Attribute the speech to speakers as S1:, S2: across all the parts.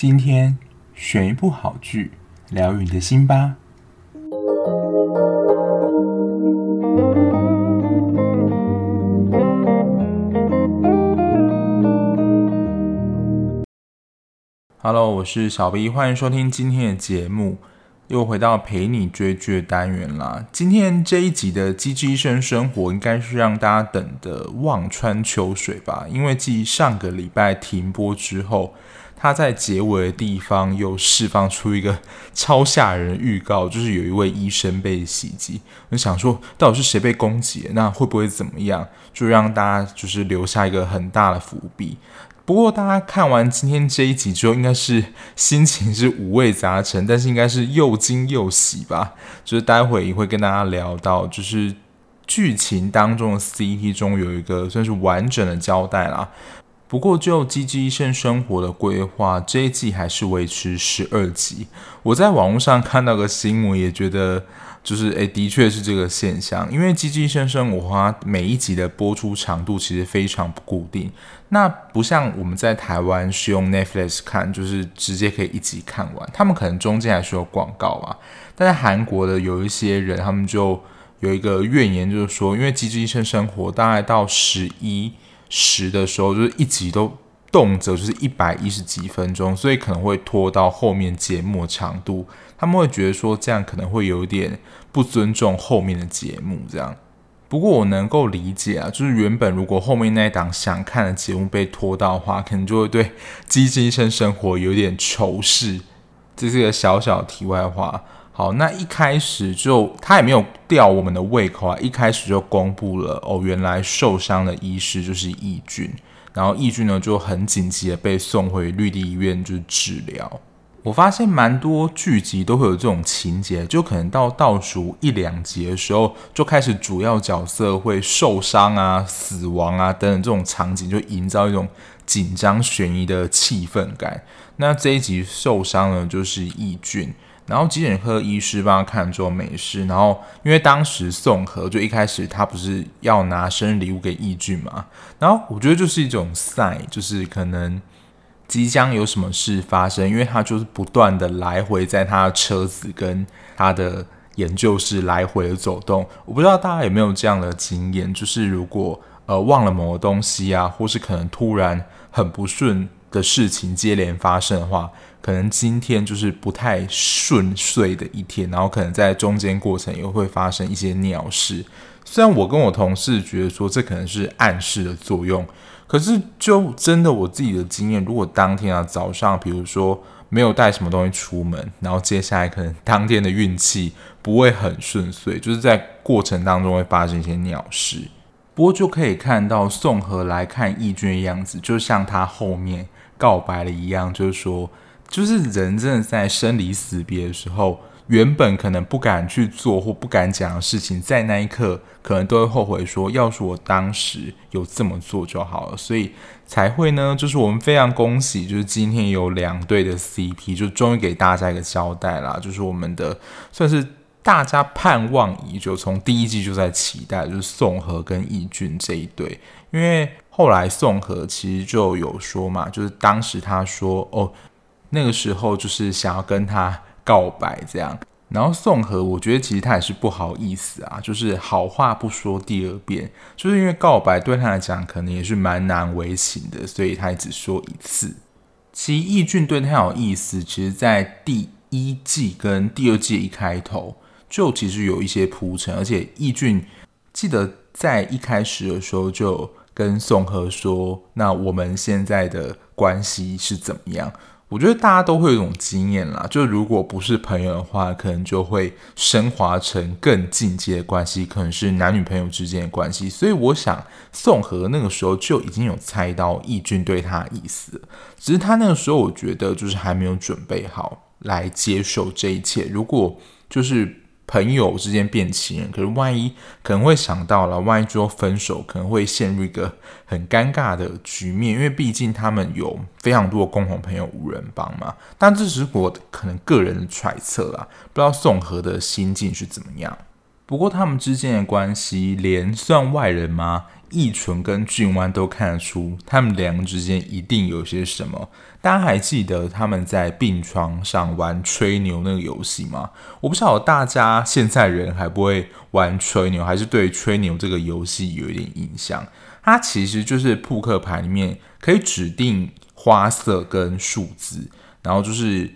S1: 今天选一部好剧，疗愈你的心吧。Hello，我是小 B，欢迎收听今天的节目。又回到陪你追剧的单元啦。今天这一集的《机智医生生活》应该是让大家等的望穿秋水吧？因为继上个礼拜停播之后，他在结尾的地方又释放出一个超吓人的预告，就是有一位医生被袭击。我想说，到底是谁被攻击？那会不会怎么样？就让大家就是留下一个很大的伏笔。不过，大家看完今天这一集之后，应该是心情是五味杂陈，但是应该是又惊又喜吧。就是待会也会跟大家聊到，就是剧情当中的 CT 中有一个算是完整的交代啦。不过，就《机智医生生活》的规划，这一季还是维持十二集。我在网络上看到个新闻，也觉得。就是诶，的确是这个现象，因为《机智医生生活》它每一集的播出长度其实非常不固定，那不像我们在台湾是用 Netflix 看，就是直接可以一集看完，他们可能中间还是有广告啊。但在韩国的有一些人，他们就有一个怨言，就是说，因为《机智医生生活》大概到十一十的时候，就是一集都。动辄就是一百一十几分钟，所以可能会拖到后面节目长度。他们会觉得说这样可能会有点不尊重后面的节目。这样，不过我能够理解啊，就是原本如果后面那一档想看的节目被拖到的话，可能就会对《机智医生生活》有点仇视。这是一个小小题外话。好，那一开始就他也没有吊我们的胃口啊，一开始就公布了哦，原来受伤的医师就是义俊。然后义俊呢就很紧急的被送回绿地医院就是治疗。我发现蛮多剧集都会有这种情节，就可能到倒数一两集的时候，就开始主要角色会受伤啊、死亡啊等等这种场景，就营造一种紧张悬疑的气氛感。那这一集受伤呢，就是义俊。然后急诊科医师帮他看之后没事，然后因为当时宋和就一开始他不是要拿生日礼物给义俊嘛，然后我觉得就是一种 sign，就是可能即将有什么事发生，因为他就是不断的来回在他的车子跟他的研究室来回的走动，我不知道大家有没有这样的经验，就是如果呃忘了某个东西啊，或是可能突然很不顺的事情接连发生的话。可能今天就是不太顺遂的一天，然后可能在中间过程又会发生一些鸟事。虽然我跟我同事觉得说这可能是暗示的作用，可是就真的我自己的经验，如果当天啊早上，比如说没有带什么东西出门，然后接下来可能当天的运气不会很顺遂，就是在过程当中会发生一些鸟事。不过就可以看到宋和来看义军的样子，就像他后面告白了一样，就是说。就是人真的在生离死别的时候，原本可能不敢去做或不敢讲的事情，在那一刻可能都会后悔说，要是我当时有这么做就好了。所以才会呢，就是我们非常恭喜，就是今天有两对的 CP，就终于给大家一个交代啦。就是我们的算是大家盼望已久，从第一季就在期待，就是宋和跟义俊这一对。因为后来宋和其实就有说嘛，就是当时他说哦。那个时候就是想要跟他告白这样，然后宋和我觉得其实他也是不好意思啊，就是好话不说第二遍，就是因为告白对他来讲可能也是蛮难为情的，所以他只说一次。其实义俊对他有意思，其实在第一季跟第二季一开头就其实有一些铺陈，而且义俊记得在一开始的时候就跟宋和说：“那我们现在的关系是怎么样？”我觉得大家都会有一种经验啦，就如果不是朋友的话，可能就会升华成更进阶的关系，可能是男女朋友之间的关系。所以我想宋和那个时候就已经有猜到义俊对他的意思，只是他那个时候我觉得就是还没有准备好来接受这一切。如果就是。朋友之间变情人，可是万一可能会想到了，万一最后分手，可能会陷入一个很尴尬的局面，因为毕竟他们有非常多的共同朋友无人帮嘛。但这只是我可能个人的揣测啦，不知道宋和的心境是怎么样。不过他们之间的关系，连算外人吗？翊纯跟俊湾都看得出，他们两个之间一定有些什么。大家还记得他们在病床上玩吹牛那个游戏吗？我不晓得大家现在人还不会玩吹牛，还是对吹牛这个游戏有一点印象。它其实就是扑克牌里面可以指定花色跟数字，然后就是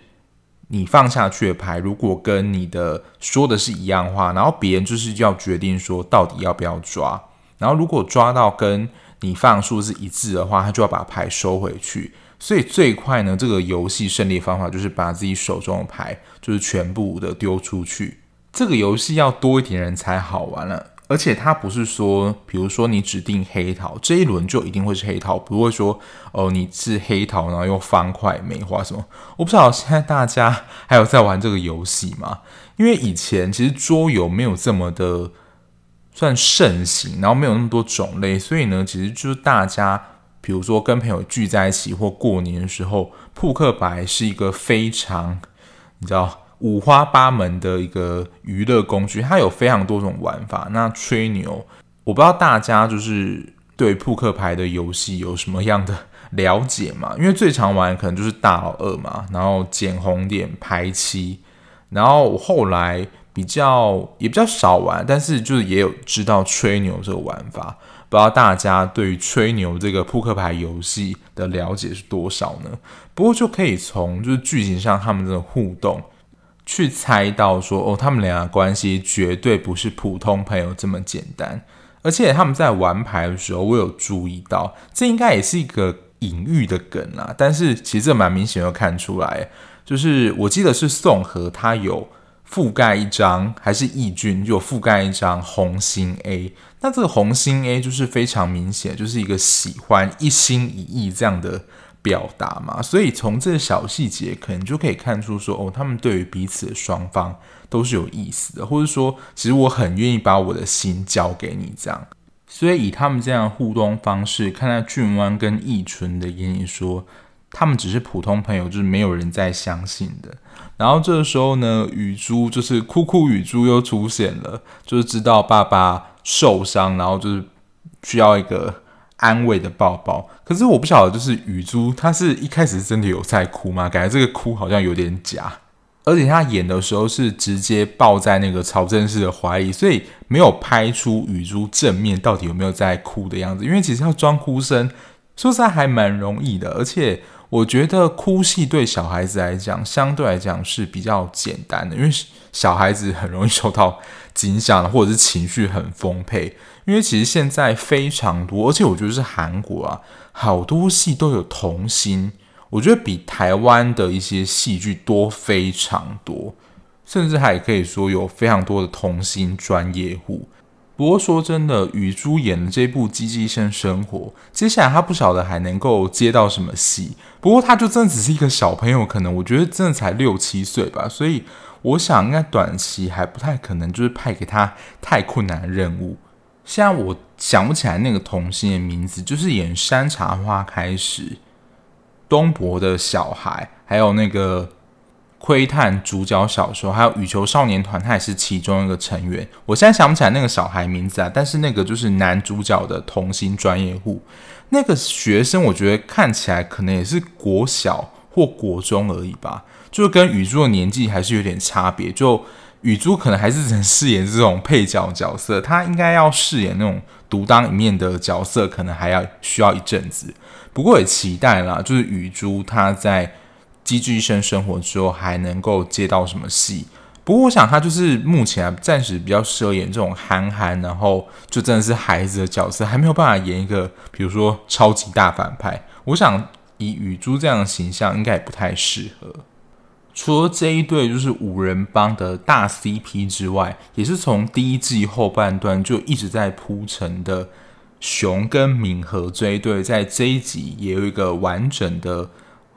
S1: 你放下去的牌，如果跟你的说的是一样话，然后别人就是要决定说到底要不要抓。然后，如果抓到跟你放数字一致的话，他就要把牌收回去。所以最快呢，这个游戏胜利方法就是把自己手中的牌就是全部的丢出去。这个游戏要多一点人才好玩了，而且它不是说，比如说你指定黑桃这一轮就一定会是黑桃，不会说哦你是黑桃，然后用方块梅花什么。我不知道现在大家还有在玩这个游戏吗？因为以前其实桌游没有这么的。算盛行，然后没有那么多种类，所以呢，其实就是大家，比如说跟朋友聚在一起或过年的时候，扑克牌是一个非常，你知道五花八门的一个娱乐工具，它有非常多种玩法。那吹牛，我不知道大家就是对扑克牌的游戏有什么样的了解嘛？因为最常玩可能就是大老二嘛，然后捡红点、排七，然后我后来。比较也比较少玩，但是就是也有知道吹牛这个玩法，不知道大家对于吹牛这个扑克牌游戏的了解是多少呢？不过就可以从就是剧情上他们的互动去猜到说，哦，他们俩关系绝对不是普通朋友这么简单，而且他们在玩牌的时候，我有注意到，这应该也是一个隐喻的梗啦，但是其实这蛮明显的看出来，就是我记得是宋和他有。覆盖一张还是翊君就覆盖一张红心 A，那这个红心 A 就是非常明显，就是一个喜欢一心一意这样的表达嘛。所以从这个小细节，可能就可以看出说，哦，他们对于彼此双方都是有意思的，或者说，其实我很愿意把我的心交给你这样。所以以他们这样的互动方式，看在俊湾跟翊纯的眼里说，他们只是普通朋友，就是没有人再相信的。然后这个时候呢，雨珠就是哭哭雨珠又出现了，就是知道爸爸受伤，然后就是需要一个安慰的抱抱。可是我不晓得，就是雨珠她是一开始真的有在哭吗？感觉这个哭好像有点假，而且她演的时候是直接抱在那个曹正奭的怀里，所以没有拍出雨珠正面到底有没有在哭的样子。因为其实要装哭声，说实在还蛮容易的，而且。我觉得哭戏对小孩子来讲，相对来讲是比较简单的，因为小孩子很容易受到惊吓，或者是情绪很丰沛。因为其实现在非常多，而且我觉得是韩国啊，好多戏都有童星，我觉得比台湾的一些戏剧多非常多，甚至还可以说有非常多的童星专业户。不过说真的，雨珠演的这部《机智医生生活》，接下来他不晓得还能够接到什么戏。不过他就真的只是一个小朋友，可能我觉得真的才六七岁吧，所以我想应该短期还不太可能，就是派给他太困难的任务。现在我想不起来那个童星的名字，就是演《山茶花》开始，东伯的小孩，还有那个。窥探主角小说，还有羽球少年团，他也是其中一个成员。我现在想不起来那个小孩名字啊，但是那个就是男主角的童星专业户。那个学生，我觉得看起来可能也是国小或国中而已吧，就跟雨珠的年纪还是有点差别。就雨珠可能还是只能饰演这种配角角色，他应该要饰演那种独当一面的角色，可能还要需要一阵子。不过也期待啦，就是雨珠他在。机智医生生活之后还能够接到什么戏？不过我想他就是目前啊，暂时比较适合演这种憨憨，然后就真的是孩子的角色，还没有办法演一个比如说超级大反派。我想以雨珠这样的形象应该也不太适合。除了这一对就是五人帮的大 CP 之外，也是从第一季后半段就一直在铺陈的熊跟敏和这一对，在这一集也有一个完整的。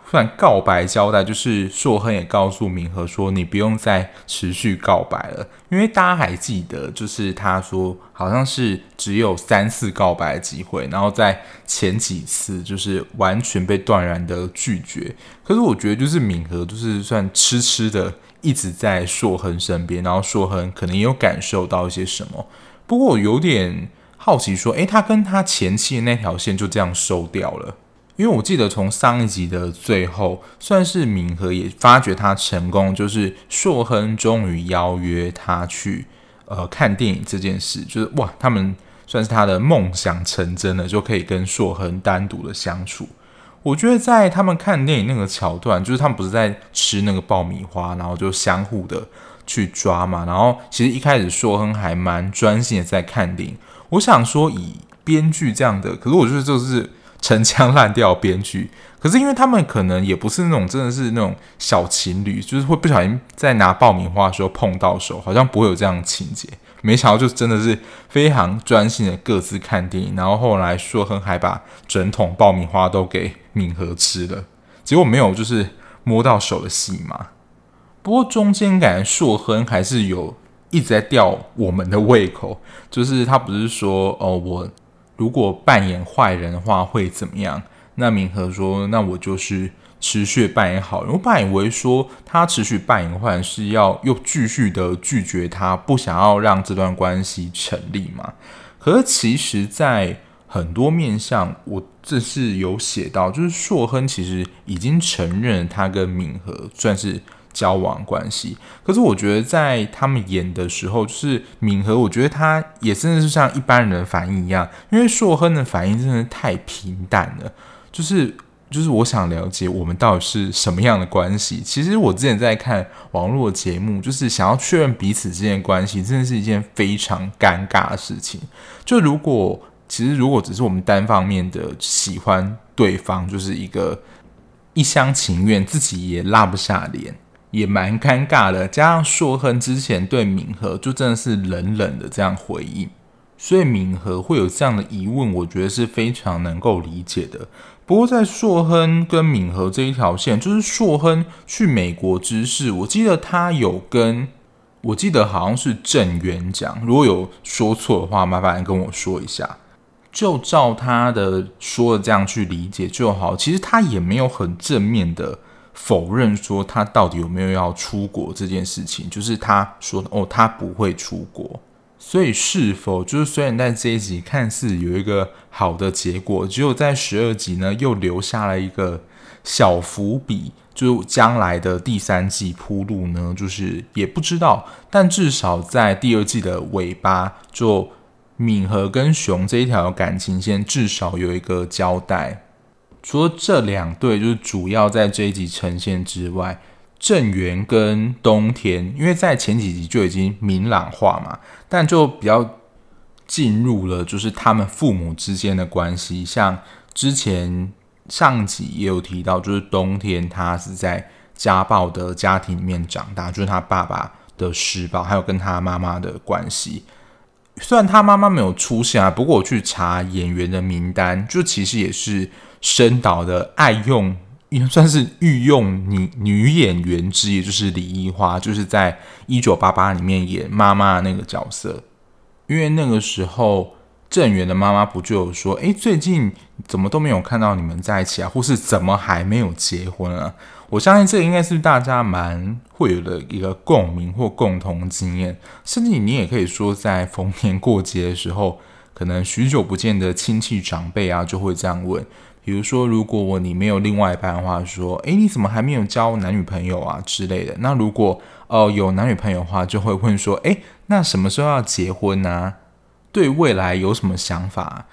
S1: 算告白交代，就是硕亨也告诉敏和说，你不用再持续告白了，因为大家还记得，就是他说好像是只有三次告白的机会，然后在前几次就是完全被断然的拒绝。可是我觉得，就是敏和就是算痴痴的一直在硕亨身边，然后硕亨可能也有感受到一些什么。不过我有点好奇，说，诶，他跟他前妻的那条线就这样收掉了。因为我记得从上一集的最后，算是敏和也发觉他成功，就是硕亨终于邀约他去呃看电影这件事，就是哇，他们算是他的梦想成真了，就可以跟硕亨单独的相处。我觉得在他们看电影那个桥段，就是他们不是在吃那个爆米花，然后就相互的去抓嘛。然后其实一开始硕亨还蛮专心的在看电影。我想说，以编剧这样的，可是我觉得就是。陈腔滥调编剧，可是因为他们可能也不是那种真的是那种小情侣，就是会不小心在拿爆米花的时候碰到手，好像不会有这样的情节。没想到就真的是非常专心的各自看电影，然后后来硕亨还把整桶爆米花都给敏和吃了，结果没有就是摸到手的戏嘛。不过中间感觉硕亨还是有一直在吊我们的胃口，就是他不是说哦我。如果扮演坏人的话会怎么样？那敏和说：“那我就是持续扮演好人。”我本以为说他持续扮演坏人是要又继续的拒绝他，不想要让这段关系成立嘛？可是其实，在很多面向，我这是有写到，就是硕亨其实已经承认他跟敏和算是。交往关系，可是我觉得在他们演的时候，就是敏和，我觉得他也真的是像一般人的反应一样，因为硕亨的反应真的太平淡了，就是就是我想了解我们到底是什么样的关系。其实我之前在看网络节目，就是想要确认彼此之间的关系，真的是一件非常尴尬的事情。就如果其实如果只是我们单方面的喜欢对方，就是一个一厢情愿，自己也拉不下脸。也蛮尴尬的，加上硕亨之前对敏和就真的是冷冷的这样回应，所以敏和会有这样的疑问，我觉得是非常能够理解的。不过在硕亨跟敏和这一条线，就是硕亨去美国之事，我记得他有跟，我记得好像是郑源讲，如果有说错的话，麻烦跟我说一下。就照他的说的这样去理解就好。其实他也没有很正面的。否认说他到底有没有要出国这件事情，就是他说哦，他不会出国，所以是否就是虽然在这一集看似有一个好的结果，只有在十二集呢又留下了一个小伏笔，就将来的第三季铺路呢，就是也不知道，但至少在第二季的尾巴，就敏和跟熊这一条感情线至少有一个交代。除了这两对就是主要在这一集呈现之外，郑源跟冬天，因为在前几集就已经明朗化嘛，但就比较进入了就是他们父母之间的关系。像之前上集也有提到，就是冬天他是在家暴的家庭里面长大，就是他爸爸的施暴，还有跟他妈妈的关系。虽然他妈妈没有出现啊，不过我去查演员的名单，就其实也是。深岛的爱用，也算是御用女女演员之一，就是李依花，就是在一九八八里面演妈妈那个角色。因为那个时候郑源的妈妈不就有说，哎，最近怎么都没有看到你们在一起啊，或是怎么还没有结婚啊？我相信这应该是大家蛮会有的一个共鸣或共同经验，甚至你也可以说，在逢年过节的时候，可能许久不见的亲戚长辈啊，就会这样问。比如说，如果你没有另外一半的话，说，诶，你怎么还没有交男女朋友啊之类的？那如果哦有男女朋友的话，就会问说，诶，那什么时候要结婚呢？对未来有什么想法？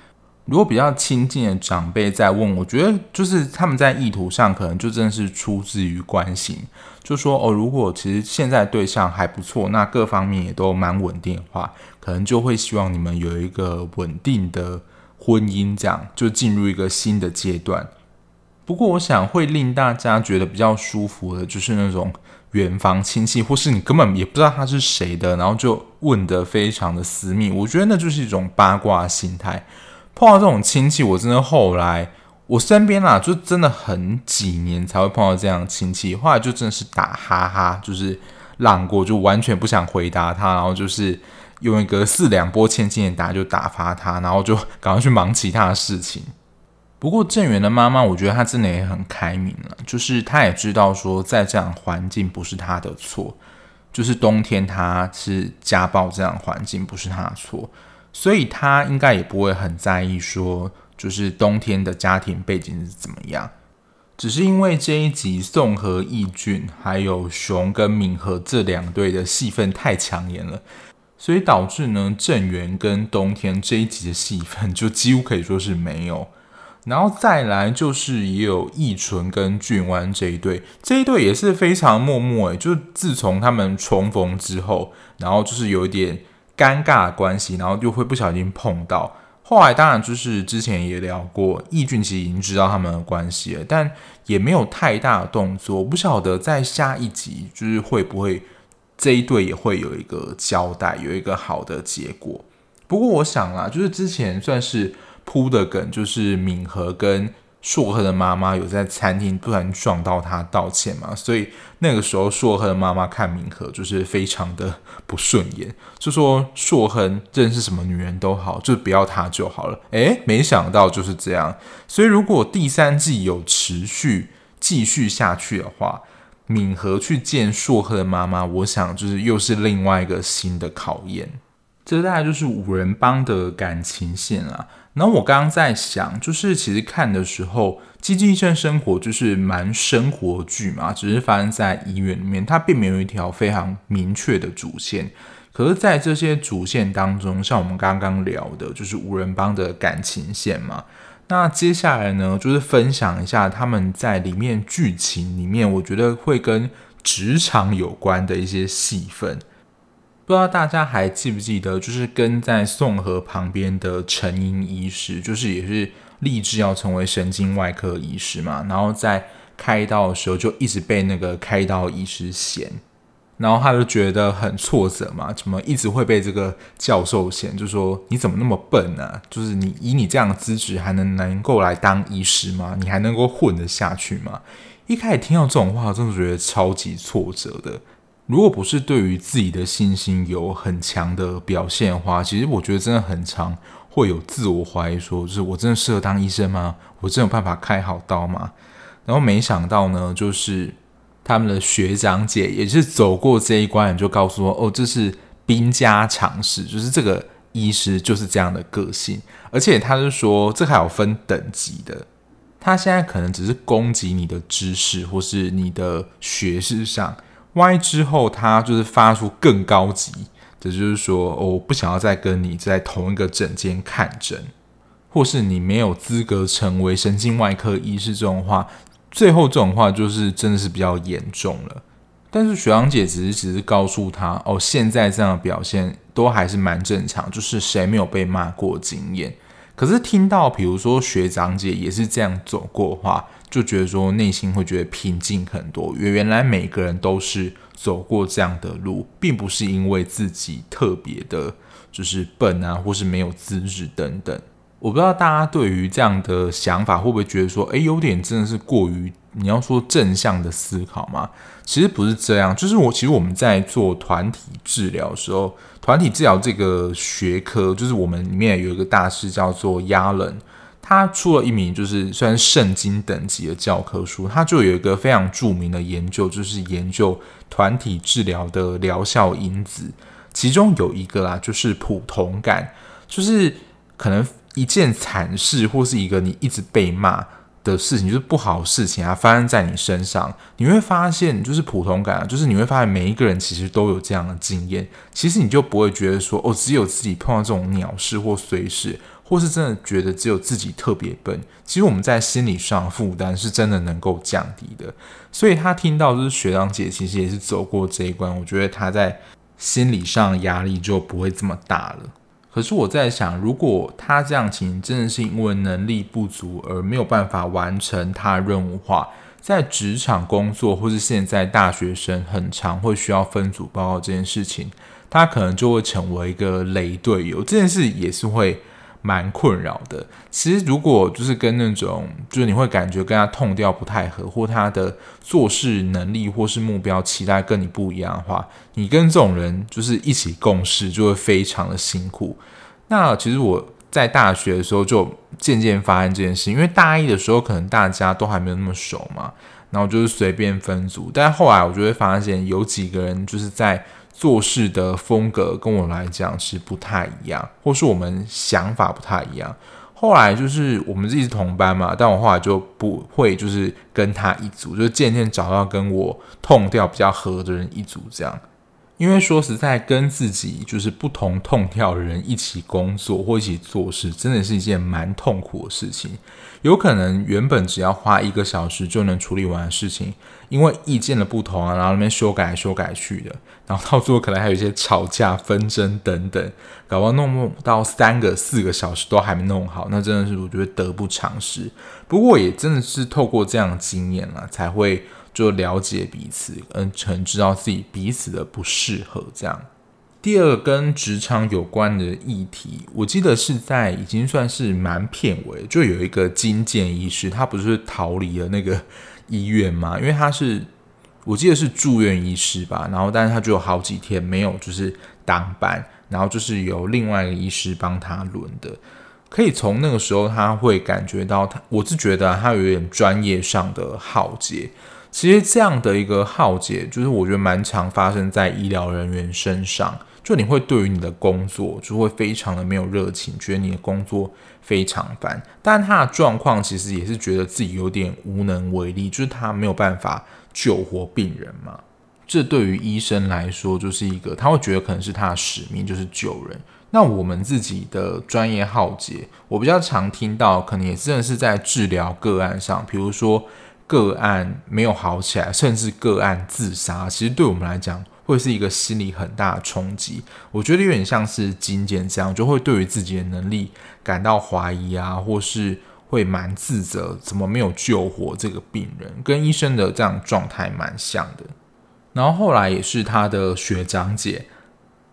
S1: 如果比较亲近的长辈在问，我觉得就是他们在意图上可能就真的是出自于关心，就说哦，如果其实现在对象还不错，那各方面也都蛮稳定的话，可能就会希望你们有一个稳定的。婚姻这样就进入一个新的阶段，不过我想会令大家觉得比较舒服的，就是那种远房亲戚，或是你根本也不知道他是谁的，然后就问得非常的私密。我觉得那就是一种八卦心态。碰到这种亲戚，我真的后来我身边啦，就真的很几年才会碰到这样亲戚，后来就真的是打哈哈，就是让过，就完全不想回答他，然后就是用一个四两拨千斤的打就打发他，然后就赶快去忙其他的事情。不过郑源的妈妈，我觉得她真的也很开明了，就是她也知道说，在这样环境不是她的错，就是冬天他是家暴这样环境不是他的错，所以他应该也不会很在意说。就是冬天的家庭背景是怎么样？只是因为这一集宋和义俊还有熊跟敏和这两对的戏份太抢眼了，所以导致呢郑源跟冬天这一集的戏份就几乎可以说是没有。然后再来就是也有易纯跟俊湾这一对，这一对也是非常默默诶，就自从他们重逢之后，然后就是有一点尴尬的关系，然后就会不小心碰到。后来当然就是之前也聊过，易俊其实已经知道他们的关系了，但也没有太大的动作。不晓得在下一集就是会不会这一对也会有一个交代，有一个好的结果。不过我想啦，就是之前算是铺的梗，就是敏和跟。硕赫的妈妈有在餐厅突然撞到他道歉嘛？所以那个时候硕赫的妈妈看敏和就是非常的不顺眼，就说硕赫认识什么女人都好，就不要他就好了。诶，没想到就是这样。所以如果第三季有持续继续下去的话，敏和去见硕赫的妈妈，我想就是又是另外一个新的考验。这大概就是五人帮的感情线啊。然后我刚刚在想，就是其实看的时候，《机智医生生活》就是蛮生活剧嘛，只是发生在医院里面，它并没有一条非常明确的主线。可是，在这些主线当中，像我们刚刚聊的，就是无人帮的感情线嘛。那接下来呢，就是分享一下他们在里面剧情里面，我觉得会跟职场有关的一些戏份。不知道大家还记不记得，就是跟在宋和旁边的陈英医师，就是也是立志要成为神经外科医师嘛。然后在开刀的时候，就一直被那个开刀医师嫌，然后他就觉得很挫折嘛，怎么一直会被这个教授嫌？就说你怎么那么笨呢？就是你以你这样的资质，还能能够来当医师吗？你还能够混得下去吗？一开始听到这种话，真的觉得超级挫折的。如果不是对于自己的信心有很强的表现的话，其实我觉得真的很常会有自我怀疑，说就是我真的适合当医生吗？我真有办法开好刀吗？然后没想到呢，就是他们的学长姐也是走过这一关，就告诉我哦，这是兵家常事，就是这个医师就是这样的个性，而且他是说这还有分等级的，他现在可能只是攻击你的知识或是你的学识上。Y 之后他就是发出更高级，这就是说，我不想要再跟你在同一个诊间看诊，或是你没有资格成为神经外科医师这种话，最后这种话就是真的是比较严重了。但是学长姐只是只是告诉他，哦，现在这样的表现都还是蛮正常，就是谁没有被骂过经验。可是听到比如说学长姐也是这样走过的话，就觉得说内心会觉得平静很多，原原来每个人都是走过这样的路，并不是因为自己特别的，就是笨啊，或是没有资质等等。我不知道大家对于这样的想法会不会觉得说，诶，有点真的是过于你要说正向的思考吗？其实不是这样，就是我其实我们在做团体治疗的时候，团体治疗这个学科，就是我们里面有一个大师叫做亚伦。他出了一名就是算是圣经等级的教科书，他就有一个非常著名的研究，就是研究团体治疗的疗效因子，其中有一个啦，就是普通感，就是可能一件惨事或是一个你一直被骂的事情，就是不好的事情啊，发生在你身上，你会发现就是普通感啊，就是你会发现每一个人其实都有这样的经验，其实你就不会觉得说哦，只有自己碰到这种鸟事或随事。或是真的觉得只有自己特别笨，其实我们在心理上负担是真的能够降低的。所以他听到就是学长姐其实也是走过这一关，我觉得他在心理上压力就不会这么大了。可是我在想，如果他这样情真的是因为能力不足而没有办法完成他的任务话，在职场工作或是现在大学生很常会需要分组报告这件事情，他可能就会成为一个雷队友。这件事也是会。蛮困扰的。其实如果就是跟那种，就是你会感觉跟他 tone 调不太合，或他的做事能力或是目标期待跟你不一样的话，你跟这种人就是一起共事就会非常的辛苦。那其实我在大学的时候就渐渐发现这件事，因为大一的时候可能大家都还没有那么熟嘛，然后就是随便分组，但后来我就会发现有几个人就是在。做事的风格跟我来讲是不太一样，或是我们想法不太一样。后来就是我们自己是同班嘛，但我后来就不会就是跟他一组，就渐渐找到跟我痛调比较合的人一组这样。因为说实在，跟自己就是不同 tone 调的人一起工作或一起做事，真的是一件蛮痛苦的事情。有可能原本只要花一个小时就能处理完的事情，因为意见的不同啊，然后那边修改修改去的，然后到最后可能还有一些吵架纷争等等，搞不好弄不到三个四个小时都还没弄好，那真的是我觉得得不偿失。不过也真的是透过这样的经验了，才会就了解彼此，嗯，曾知道自己彼此的不适合这样。第二个跟职场有关的议题，我记得是在已经算是蛮片尾，就有一个金建医师，他不是逃离了那个医院吗？因为他是我记得是住院医师吧，然后但是他就有好几天没有就是当班，然后就是由另外一个医师帮他轮的，可以从那个时候他会感觉到他，我是觉得他有点专业上的耗竭。其实这样的一个耗竭，就是我觉得蛮常发生在医疗人员身上。就你会对于你的工作就会非常的没有热情，觉得你的工作非常烦。但他的状况其实也是觉得自己有点无能为力，就是他没有办法救活病人嘛。这对于医生来说就是一个，他会觉得可能是他的使命，就是救人。那我们自己的专业浩劫，我比较常听到，可能也真的是在治疗个案上，比如说个案没有好起来，甚至个案自杀，其实对我们来讲。会是一个心理很大的冲击，我觉得有点像是金简这样，就会对于自己的能力感到怀疑啊，或是会蛮自责，怎么没有救活这个病人，跟医生的这样状态蛮像的。然后后来也是他的学长姐，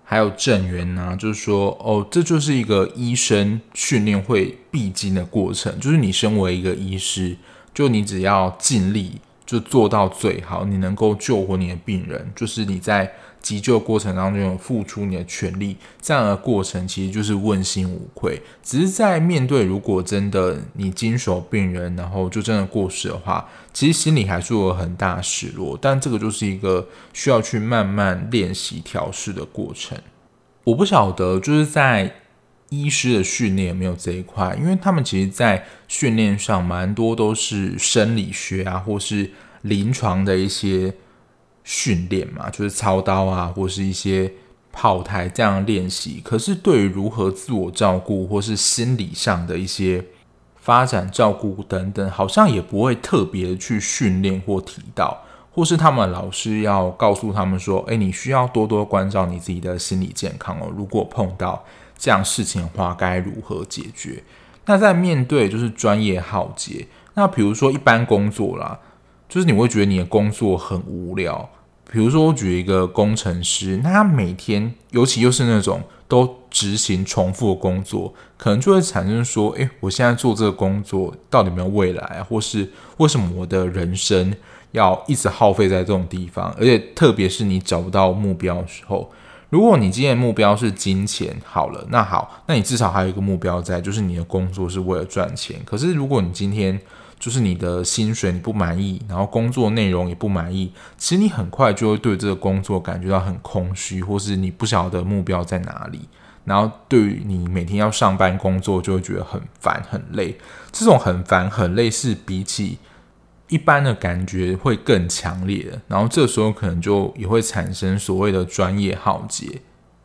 S1: 还有正员呢，就是说，哦，这就是一个医生训练会必经的过程，就是你身为一个医师，就你只要尽力。就做到最好，你能够救活你的病人，就是你在急救过程当中有付出你的全力，这样的过程其实就是问心无愧。只是在面对如果真的你经手病人，然后就真的过世的话，其实心里还是有很大失落。但这个就是一个需要去慢慢练习调试的过程。我不晓得就是在。医师的训练有没有这一块？因为他们其实，在训练上蛮多都是生理学啊，或是临床的一些训练嘛，就是操刀啊，或是一些炮台这样练习。可是，对于如何自我照顾，或是心理上的一些发展照顾等等，好像也不会特别去训练或提到，或是他们老师要告诉他们说：“诶，你需要多多关照你自己的心理健康哦。”如果碰到这样事情的话，该如何解决？那在面对就是专业浩劫，那比如说一般工作啦，就是你会觉得你的工作很无聊。比如说我举一个工程师，那他每天，尤其又是那种都执行重复的工作，可能就会产生说：诶，我现在做这个工作到底没有未来？或是为什么我的人生要一直耗费在这种地方？而且特别是你找不到目标的时候。如果你今天的目标是金钱，好了，那好，那你至少还有一个目标在，就是你的工作是为了赚钱。可是如果你今天就是你的薪水你不满意，然后工作内容也不满意，其实你很快就会对这个工作感觉到很空虚，或是你不晓得目标在哪里。然后对于你每天要上班工作，就会觉得很烦很累。这种很烦很累是比起一般的感觉会更强烈的，然后这时候可能就也会产生所谓的专业耗竭。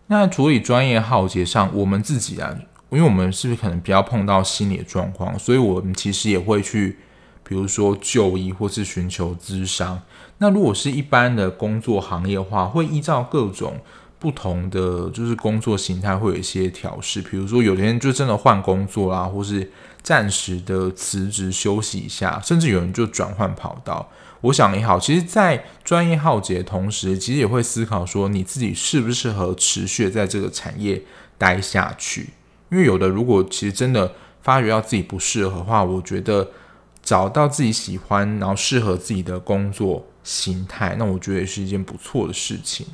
S1: 那处理专业耗竭上，我们自己啊，因为我们是不是可能比较碰到心理状况，所以我们其实也会去，比如说就医或是寻求咨商。那如果是一般的工作行业的话，会依照各种不同的就是工作形态，会有一些调试。比如说有的人就真的换工作啦，或是。暂时的辞职休息一下，甚至有人就转换跑道。我想也好，其实，在专业耗竭的同时，其实也会思考说，你自己适不适合持续在这个产业待下去。因为有的如果其实真的发觉到自己不适合的话，我觉得找到自己喜欢，然后适合自己的工作形态，那我觉得也是一件不错的事情。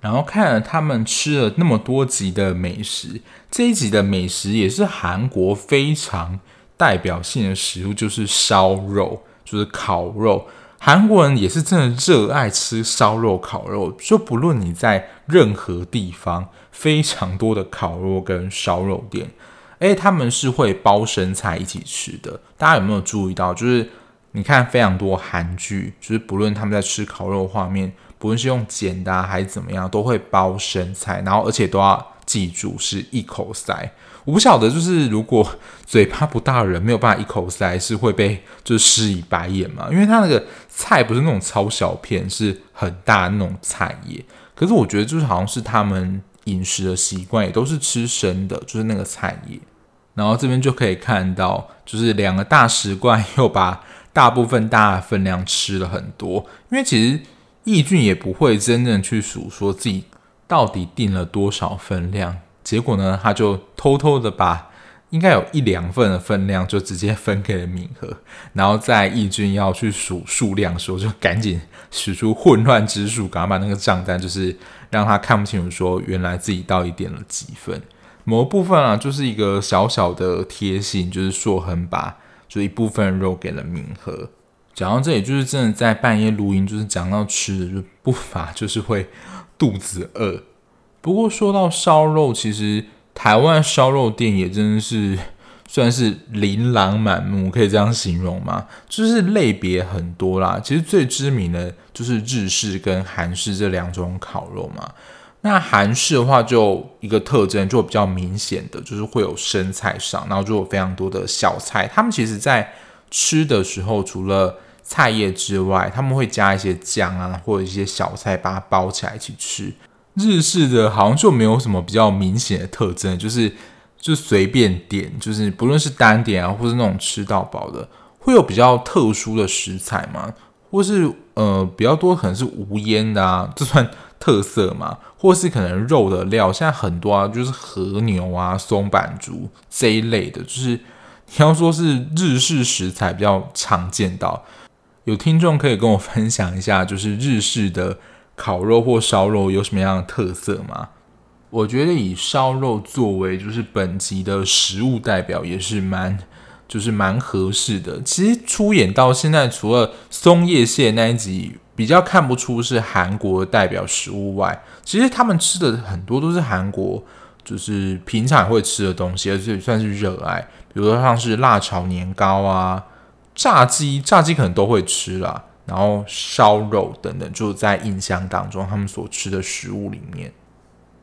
S1: 然后看了他们吃了那么多集的美食，这一集的美食也是韩国非常代表性的食物，就是烧肉，就是烤肉。韩国人也是真的热爱吃烧肉、烤肉，就不论你在任何地方，非常多的烤肉跟烧肉店，诶，他们是会包生菜一起吃的。大家有没有注意到？就是你看非常多韩剧，就是不论他们在吃烤肉画面，不论是用剪的还是怎么样，都会包生菜，然后而且都要记住是一口塞。我不晓得，就是如果嘴巴不大的人没有办法一口塞，是会被就是施以白眼嘛？因为他那个菜不是那种超小片，是很大那种菜叶。可是我觉得就是好像是他们饮食的习惯，也都是吃生的，就是那个菜叶。然后这边就可以看到，就是两个大食怪又把大部分大的分量吃了很多。因为其实义俊也不会真正去数说自己到底订了多少分量。结果呢，他就偷偷的把应该有一两份的分量就直接分给了敏和，然后在义俊要去数数量的时候，就赶紧使出混乱之术，赶快把那个账单就是让他看不清楚，说原来自己到底点了几份。某部分啊，就是一个小小的贴心，就是硕亨把就一部分肉给了敏和。讲到这里，就是真的在半夜录音，就是讲到吃的，就不乏就是会肚子饿。不过说到烧肉，其实台湾烧肉店也真的是算是琳琅满目，可以这样形容吗？就是类别很多啦。其实最知名的就是日式跟韩式这两种烤肉嘛。那韩式的话，就一个特征就比较明显的，就是会有生菜上，然后就有非常多的小菜。他们其实在吃的时候，除了菜叶之外，他们会加一些酱啊，或者一些小菜，把它包起来一起吃。日式的好像就没有什么比较明显的特征，就是就随便点，就是不论是单点啊，或是那种吃到饱的，会有比较特殊的食材吗？或是呃比较多可能是无烟的啊，这算特色吗？或是可能肉的料，现在很多啊，就是和牛啊、松板猪这一类的，就是你要说是日式食材比较常见到，有听众可以跟我分享一下，就是日式的。烤肉或烧肉有什么样的特色吗？我觉得以烧肉作为就是本集的食物代表也是蛮就是蛮合适的。其实出演到现在，除了松叶蟹那一集比较看不出是韩国代表食物外，其实他们吃的很多都是韩国就是平常会吃的东西，而且算是热爱。比如说像是辣炒年糕啊，炸鸡，炸鸡可能都会吃啦。然后烧肉等等，就在印象当中他们所吃的食物里面。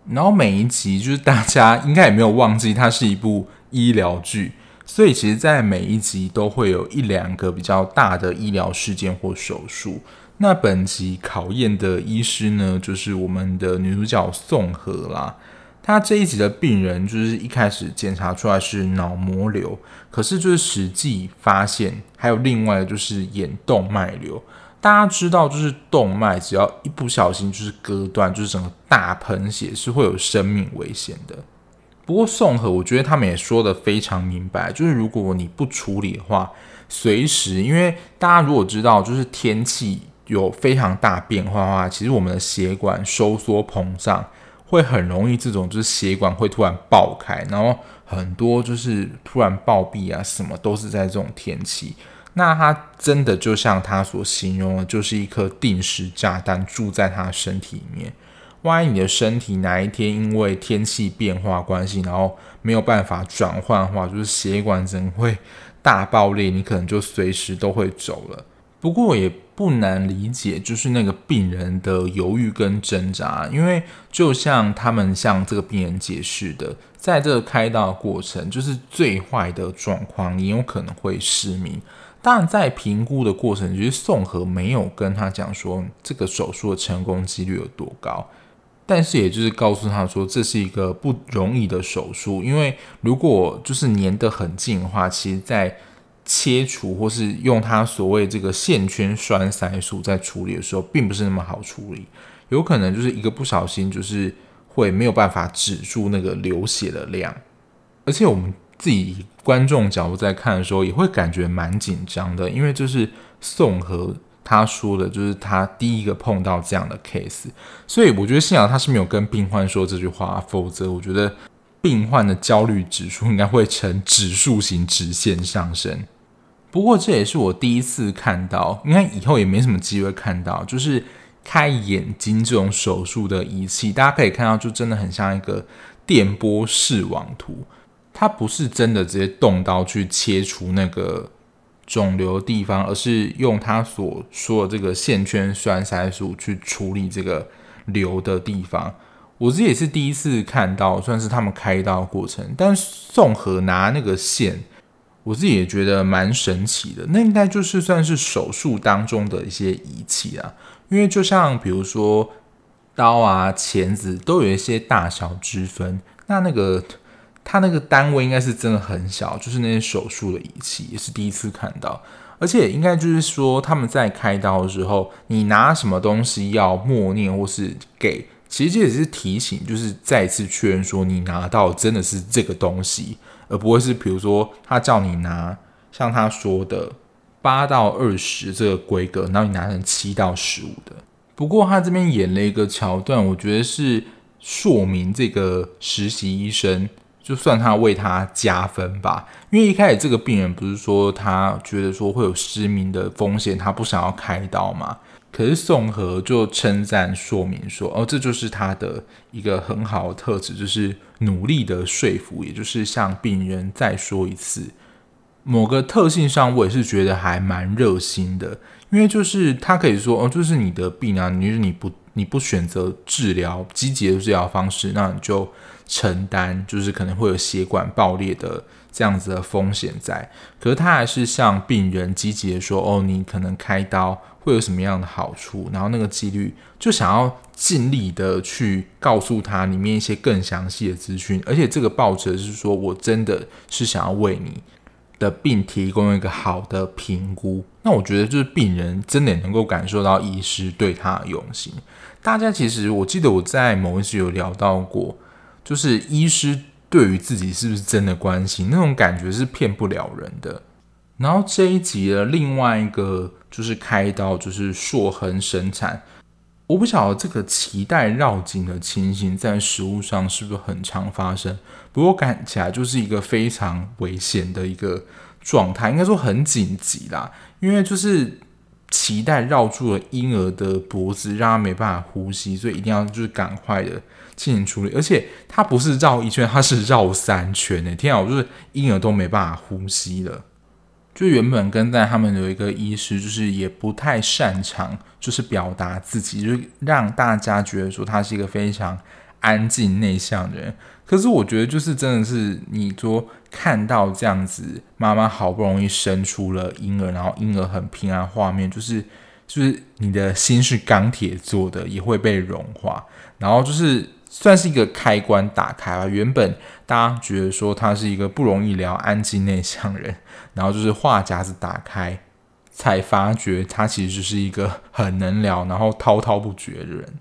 S1: 然后每一集就是大家应该也没有忘记，它是一部医疗剧，所以其实，在每一集都会有一两个比较大的医疗事件或手术。那本集考验的医师呢，就是我们的女主角宋和啦。他这一集的病人就是一开始检查出来是脑膜瘤，可是就是实际发现还有另外的就是眼动脉瘤。大家知道，就是动脉只要一不小心就是割断，就是整个大喷血是会有生命危险的。不过宋和我觉得他们也说得非常明白，就是如果你不处理的话，随时因为大家如果知道就是天气有非常大变化的话，其实我们的血管收缩膨胀。会很容易，这种就是血管会突然爆开，然后很多就是突然暴毙啊，什么都是在这种天气。那它真的就像他所形容的，就是一颗定时炸弹住在他身体里面。万一你的身体哪一天因为天气变化关系，然后没有办法转换的话，就是血管真的会大爆裂，你可能就随时都会走了。不过也不难理解，就是那个病人的犹豫跟挣扎，因为就像他们向这个病人解释的，在这个开刀过程，就是最坏的状况，你有可能会失明。当然，在评估的过程，其实宋和没有跟他讲说这个手术的成功几率有多高，但是也就是告诉他说，这是一个不容易的手术，因为如果就是粘得很近的话，其实在切除或是用它所谓这个线圈栓塞术在处理的时候，并不是那么好处理，有可能就是一个不小心，就是会没有办法止住那个流血的量。而且我们自己观众角度在看的时候，也会感觉蛮紧张的，因为就是宋和他说的，就是他第一个碰到这样的 case，所以我觉得幸好他是没有跟病患说这句话，否则我觉得病患的焦虑指数应该会呈指数型直线上升。不过这也是我第一次看到，应该以后也没什么机会看到，就是开眼睛这种手术的仪器，大家可以看到，就真的很像一个电波视网图。它不是真的直接动刀去切除那个肿瘤的地方，而是用他所说的这个线圈栓塞术去处理这个瘤的地方。我自己也是第一次看到，算是他们开刀过程。但宋和拿那个线，我自己也觉得蛮神奇的。那应该就是算是手术当中的一些仪器啊，因为就像比如说刀啊、钳子都有一些大小之分，那那个。它那个单位应该是真的很小，就是那些手术的仪器也是第一次看到，而且应该就是说他们在开刀的时候，你拿什么东西要默念或是给，其实这也是提醒，就是再次确认说你拿到真的是这个东西，而不会是比如说他叫你拿像他说的八到二十这个规格，然后你拿成七到十五的。不过他这边演了一个桥段，我觉得是说明这个实习医生。就算他为他加分吧，因为一开始这个病人不是说他觉得说会有失明的风险，他不想要开刀嘛。可是宋和就称赞说明说，哦，这就是他的一个很好的特质，就是努力的说服，也就是向病人再说一次。某个特性上，我也是觉得还蛮热心的，因为就是他可以说，哦，就是你的病啊，你就是你不你不选择治疗积极的治疗方式，那你就。承担就是可能会有血管爆裂的这样子的风险在，可是他还是向病人积极的说：“哦，你可能开刀会有什么样的好处？”然后那个几率就想要尽力的去告诉他里面一些更详细的资讯，而且这个抱着是说我真的是想要为你的病提供一个好的评估。那我觉得就是病人真的能够感受到医师对他的用心。大家其实我记得我在某一次有聊到过。就是医师对于自己是不是真的关心，那种感觉是骗不了人的。然后这一集的另外一个就是开刀，就是硕恒生产。我不晓得这个脐带绕颈的情形在实务上是不是很常发生，不过看起来就是一个非常危险的一个状态，应该说很紧急啦，因为就是脐带绕住了婴儿的脖子，让他没办法呼吸，所以一定要就是赶快的。进行处理，而且它不是绕一圈，它是绕三圈诶！天啊，我就是婴儿都没办法呼吸了。就原本跟在他们有一个医师，就是也不太擅长，就是表达自己，就是让大家觉得说他是一个非常安静内向的人。可是我觉得，就是真的是你说看到这样子，妈妈好不容易生出了婴儿，然后婴儿很平安，画面就是就是你的心是钢铁做的，也会被融化，然后就是。算是一个开关打开了。原本大家觉得说他是一个不容易聊、安静内向人，然后就是话匣子打开，才发觉他其实就是一个很能聊，然后滔滔不绝的人。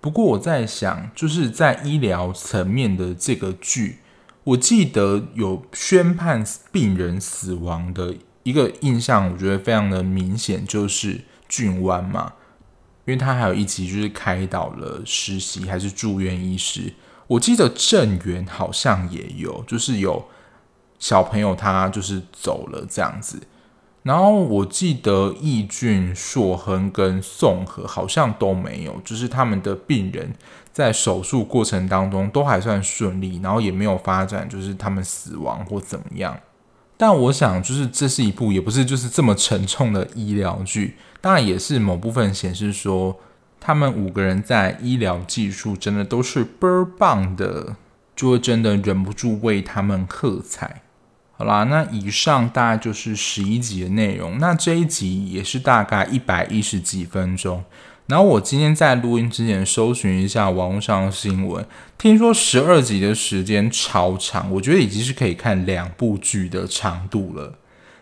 S1: 不过我在想，就是在医疗层面的这个剧，我记得有宣判病人死亡的一个印象，我觉得非常的明显，就是俊湾嘛。因为他还有一集就是开导了实习还是住院医师，我记得郑源好像也有，就是有小朋友他就是走了这样子，然后我记得易俊、硕亨跟宋和好像都没有，就是他们的病人在手术过程当中都还算顺利，然后也没有发展就是他们死亡或怎么样。但我想，就是这是一部也不是就是这么沉重的医疗剧，当然也是某部分显示说，他们五个人在医疗技术真的都是倍儿棒的，就会真的忍不住为他们喝彩。好啦，那以上大概就是十一集的内容，那这一集也是大概一百一十几分钟。然后我今天在录音之前搜寻一下网络上的新闻，听说十二集的时间超长，我觉得已经是可以看两部剧的长度了。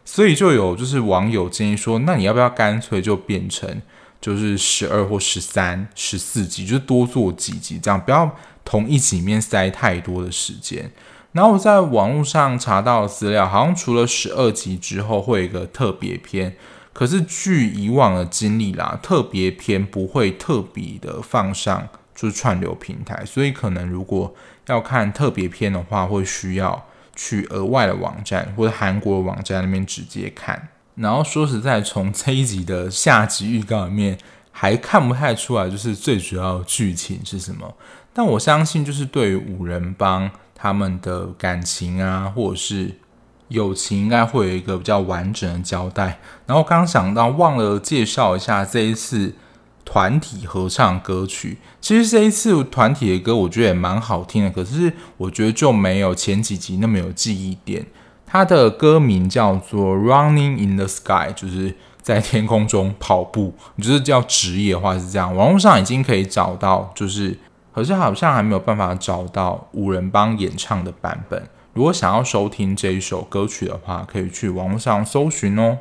S1: 所以就有就是网友建议说，那你要不要干脆就变成就是十二或十三、十四集，就多做几集，这样不要同一集里面塞太多的时间。然后我在网络上查到的资料，好像除了十二集之后会有一个特别篇，可是据以往的经历啦，特别篇不会特别的放上就是串流平台，所以可能如果要看特别篇的话，会需要去额外的网站或者韩国网站那边直接看。然后说实在，从这一集的下集预告里面还看不太出来，就是最主要的剧情是什么。但我相信，就是对于五人帮。他们的感情啊，或者是友情，应该会有一个比较完整的交代。然后刚想到忘了介绍一下这一次团体合唱歌曲。其实这一次团体的歌，我觉得也蛮好听的。可是我觉得就没有前几集那么有记忆点。它的歌名叫做《Running in the Sky》，就是在天空中跑步。你就是叫职业的话是这样。网络上已经可以找到，就是。可是好像还没有办法找到五人帮演唱的版本。如果想要收听这一首歌曲的话，可以去网络上搜寻哦。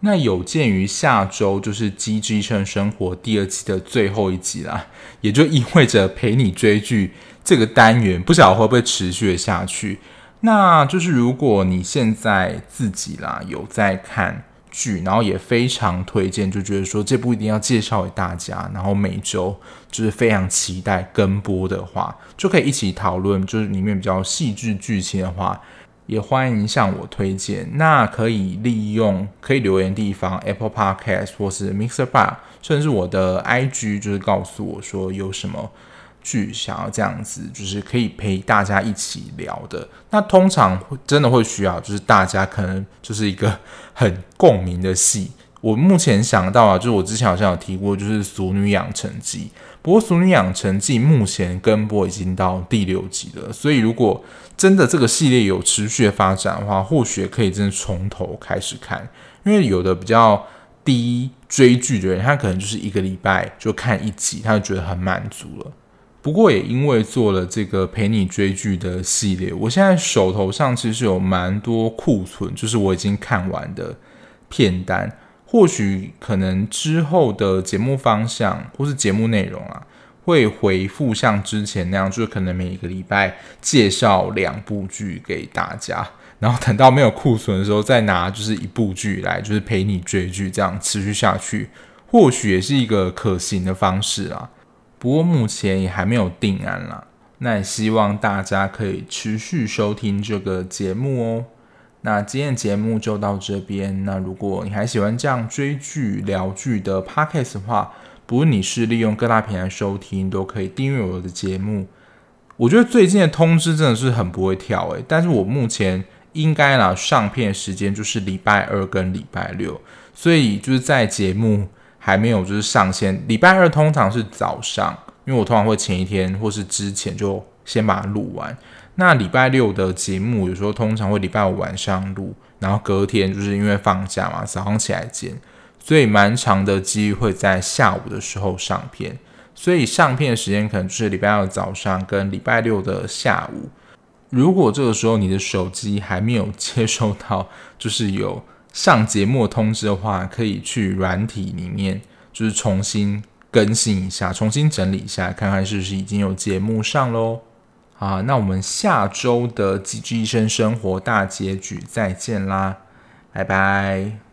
S1: 那有鉴于下周就是《机智医生生活》第二季的最后一集啦，也就意味着陪你追剧这个单元不晓得会不会持续下去。那就是如果你现在自己啦有在看。剧，然后也非常推荐，就觉得说这部一定要介绍给大家，然后每周就是非常期待跟播的话，就可以一起讨论，就是里面比较细致剧情的话，也欢迎向我推荐。那可以利用可以留言地方，Apple Podcast 或是 Mixerbar，甚至我的 IG，就是告诉我说有什么。剧想要这样子，就是可以陪大家一起聊的。那通常真的会需要，就是大家可能就是一个很共鸣的戏。我目前想到啊，就是我之前好像有提过，就是《俗女养成记》。不过《俗女养成记》目前跟播已经到第六集了，所以如果真的这个系列有持续的发展的话，或许可以真的从头开始看。因为有的比较低追剧的人，他可能就是一个礼拜就看一集，他就觉得很满足了。不过也因为做了这个陪你追剧的系列，我现在手头上其实有蛮多库存，就是我已经看完的片单。或许可能之后的节目方向或是节目内容啊，会回复像之前那样，就是可能每一个礼拜介绍两部剧给大家，然后等到没有库存的时候，再拿就是一部剧来就是陪你追剧，这样持续下去，或许也是一个可行的方式啊。不过目前也还没有定案啦，那也希望大家可以持续收听这个节目哦。那今天的节目就到这边。那如果你还喜欢这样追剧聊剧的 podcast 的话，不论你是利用各大平台收听，都可以订阅我的节目。我觉得最近的通知真的是很不会跳诶，但是我目前应该啦上片时间就是礼拜二跟礼拜六，所以就是在节目。还没有就是上线，礼拜二通常是早上，因为我通常会前一天或是之前就先把它录完。那礼拜六的节目有时候通常会礼拜五晚上录，然后隔天就是因为放假嘛，早上起来剪，所以蛮长的机会在下午的时候上片。所以上片的时间可能就是礼拜二早上跟礼拜六的下午。如果这个时候你的手机还没有接收到，就是有。上节目通知的话，可以去软体里面，就是重新更新一下，重新整理一下，看看是不是已经有节目上喽。啊，那我们下周的《几句医生生活》大结局再见啦，拜拜。